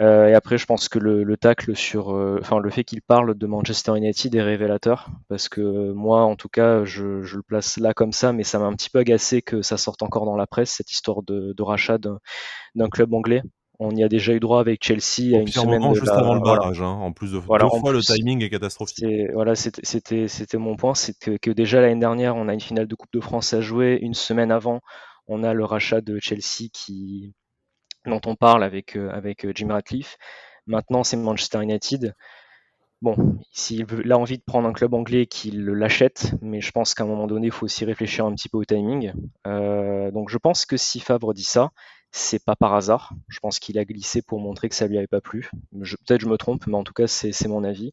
Euh, et après, je pense que le, le tacle sur, euh, enfin, le fait qu'il parle de Manchester United est révélateur parce que moi, en tout cas, je, je le place là comme ça, mais ça m'a un petit peu agacé que ça sorte encore dans la presse cette histoire de, de rachat d'un club anglais. On y a déjà eu droit avec Chelsea à une semaine moment, juste avant le barrage. Hein, en plus de voilà, deux fois, le timing est catastrophique. Voilà, c'était c'était mon point, c'est que, que, déjà l'année dernière, on a une finale de Coupe de France à jouer. Une semaine avant, on a le rachat de Chelsea qui dont on parle avec, euh, avec euh, Jim Ratcliffe. Maintenant, c'est Manchester United. Bon, s'il a envie de prendre un club anglais, qu'il l'achète, mais je pense qu'à un moment donné, il faut aussi réfléchir un petit peu au timing. Euh, donc je pense que si Favre dit ça, c'est pas par hasard. Je pense qu'il a glissé pour montrer que ça lui avait pas plu. Peut-être je me trompe, mais en tout cas, c'est mon avis.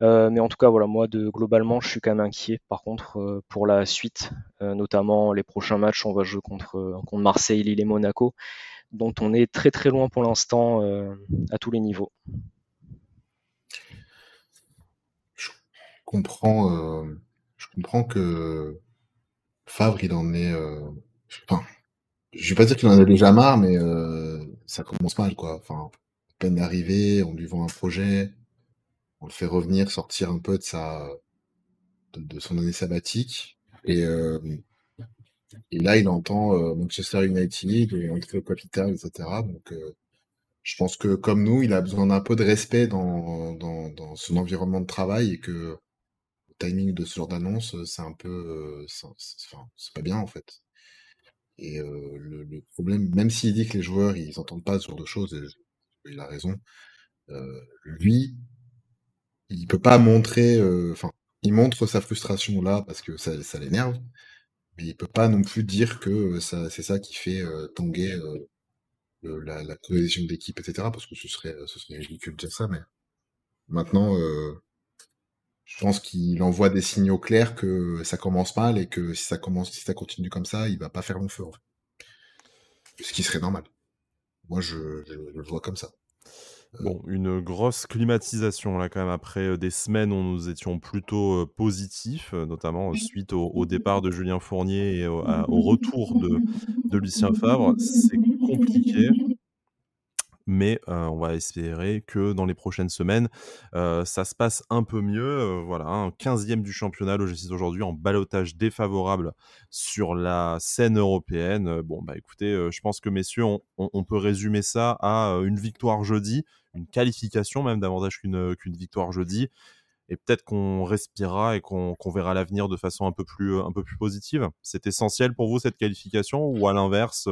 mais en tout cas, voilà, moi, globalement, je suis quand même inquiet. Par contre, pour la suite, notamment les prochains matchs, on va jouer contre, contre Marseille, Lille et Monaco dont on est très très loin pour l'instant euh, à tous les niveaux. Je comprends, euh, je comprends que Favre, il en est. Euh, enfin, je vais pas dire qu'il en a déjà marre, mais ça commence mal, quoi. Enfin, peine d'arriver, on lui vend un projet, on le fait revenir, sortir un peu de sa de, son année sabbatique, et et là, il entend euh, Manchester United et le capital, etc. Donc, euh, je pense que comme nous, il a besoin d'un peu de respect dans, dans, son environnement de travail et que le timing de ce genre d'annonce, c'est un peu, euh, c'est pas bien en fait. Et le, problème, même s'il dit que les joueurs, ils entendent pas ce genre de choses, et il a raison. lui, il peut pas montrer, enfin, il montre sa frustration là parce que ça, ça l'énerve, mais il peut pas non plus dire que c'est ça qui fait euh, tanguer la, la, cohésion d'équipe, etc. Parce que ce serait, ce serait ridicule de dire ça. Mais maintenant, je pense qu'il envoie des signaux clairs que ça commence mal et que si ça continue comme ça, il va pas faire long feu. En fait. Ce qui serait normal. Moi, je, je le vois comme ça. Bon, une grosse climatisation là quand même après des semaines où nous étions plutôt positifs, notamment suite au, départ de Julien Fournier et au, retour de, de Lucien Favre. C'est compliqué mais on va espérer que dans les prochaines semaines, ça se passe un peu mieux. voilà, un 15e du championnat, le G6 aujourd'hui, en balotage défavorable sur la scène européenne. Bon, bah écoutez, je pense que messieurs, on, peut résumer ça à une victoire jeudi, une qualification même davantage qu'une qu'une victoire jeudi. et peut-être qu'on respirera et qu'on verra l'avenir de façon un peu plus un peu plus positive. C'est essentiel pour vous cette qualification ou à l'inverse,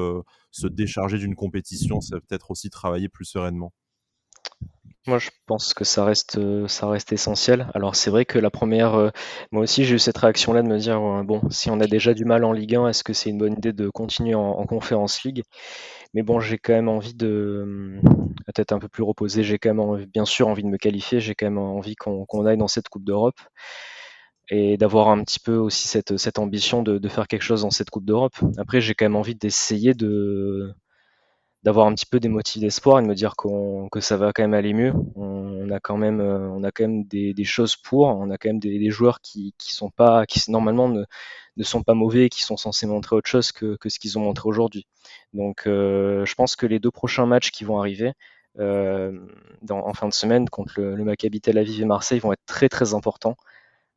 se décharger d'une compétition, c'est peut-être aussi travailler plus sereinement? Moi, je pense que ça reste, euh, ça reste essentiel. Alors, c'est vrai que la première, euh, moi aussi, j'ai eu cette réaction-là de me dire, euh, bon, si on a déjà du mal en Ligue 1, est-ce que c'est une bonne idée de continuer en, en Conference League? Mais bon, j'ai quand même envie de, peut-être un peu plus reposé, j'ai quand même bien sûr envie de me qualifier, j'ai quand même envie qu'on aille dans cette Coupe d'Europe et d'avoir un petit peu aussi cette, ambition de faire quelque chose dans cette Coupe d'Europe. Après, j'ai quand même envie d'essayer de, d'avoir un petit peu des motifs d'espoir et de me dire qu'on, que ça va quand même aller mieux. On, a quand même, euh, on a quand même des, des, choses pour. On a quand même des, joueurs qui, qui sont pas, qui normalement ne, ne sont pas mauvais et qui sont censés montrer autre chose que, que ce qu'ils ont montré aujourd'hui. Donc, euh, je pense que les deux prochains matchs qui vont arriver euh, en fin de semaine contre le, le Maccabi Tel et Marseille vont être très très importants.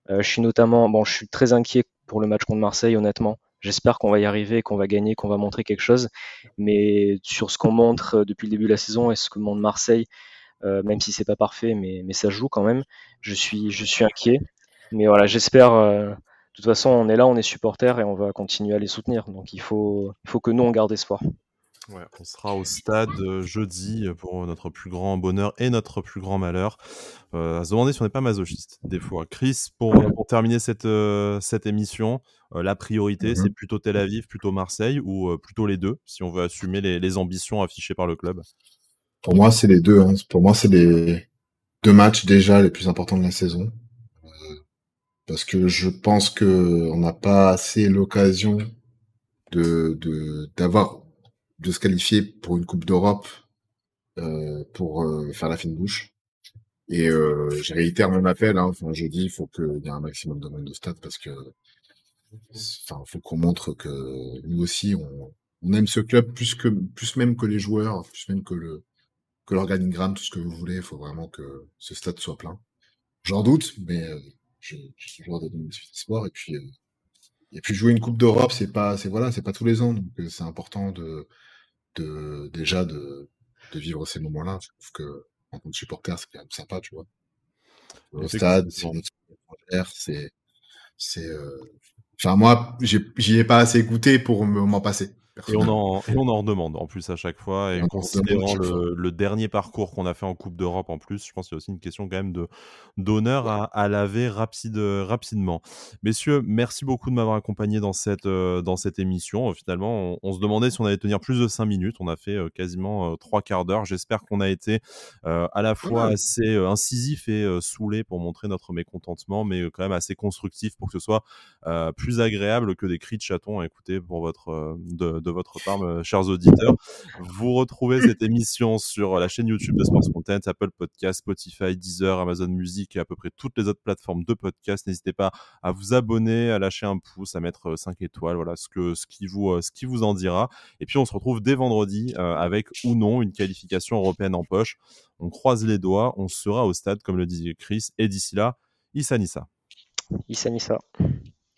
Euh, je suis notamment, bon, je suis très inquiet pour le match contre Marseille, honnêtement. J'espère qu'on va y arriver, qu'on va gagner, qu'on va montrer quelque chose. Mais sur ce qu'on montre euh, depuis le début de la saison et ce que montre Marseille, euh, même si c'est pas parfait, mais, ça joue quand même. Je suis, inquiet. Mais voilà, j'espère. Euh, de toute façon, on est là, on est supporters et on va continuer à les soutenir. Donc il faut que nous on garde espoir. Ouais, on sera au stade jeudi pour notre plus grand bonheur et notre plus grand malheur. Euh, à se demander si on n'est pas masochiste des fois. Chris, pour, pour terminer cette, cette émission, la priorité, mmh c'est plutôt Tel Aviv, plutôt Marseille ou plutôt les deux, si on veut assumer les, les, ambitions affichées par le club? Pour moi, c'est les deux. Hein. Pour moi, c'est les deux matchs déjà les plus importants de la saison. parce que je pense que on n'a pas assez l'occasion de d'avoir de se qualifier pour une Coupe d'Europe euh, pour euh, faire la fine bouche. Et euh, j'ai réitère mon appel. Hein, je dis, il faut qu'il y ait un maximum de monde de stade parce que, enfin, faut qu'on montre que nous aussi, on, aime ce club plus que, plus même que les joueurs, plus même que le, que l'organigramme, tout ce que vous voulez. Il faut vraiment que ce stade soit plein. J'en doute, mais euh, j'ai toujours des espoir. Et puis, et puis jouer une Coupe d'Europe, c'est pas, c'est voilà, c'est pas tous les ans, donc c'est important de de déjà de, de vivre ces moments-là. Je trouve que en tant que supporter, c'est quand même sympa, tu vois. Au stade, c'est une c'est c'est euh... enfin moi, j'y ai pas assez goûté pour m'en passer. Et on, en, et on en redemande en plus à chaque fois. Et considérant le, le, dernier parcours qu'on a fait en Coupe d'Europe en plus, je pense qu'il y a aussi une question quand même d'honneur à, à, laver rapide, rapidement. Messieurs, merci beaucoup de m'avoir accompagné dans cette, euh, dans cette émission. Finalement, on, on, se demandait si on allait tenir plus de 5 minutes. On a fait euh, quasiment euh, trois quarts d'heure. J'espère qu'on a été à la fois assez incisif et saoulé pour montrer notre mécontentement, mais quand même assez constructif pour que ce soit plus agréable que des cris de chaton à écouter pour votre de, de votre part, chers auditeurs. Vous retrouvez cette émission sur la chaîne YouTube de Sports Content, Apple Podcast, Spotify, Deezer, Amazon Music et à peu près toutes les autres plateformes de podcast. N'hésitez pas à vous abonner, à lâcher un pouce, à mettre 5 étoiles, voilà ce, que, ce, qui vous, ce qui vous en dira. Et puis on se retrouve dès vendredi euh, avec ou non une qualification européenne en poche. On croise les doigts, on sera au stade, comme le disait Chris. Et d'ici là, Issa Nissa. Issa Nissa.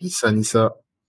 Issa Nissa.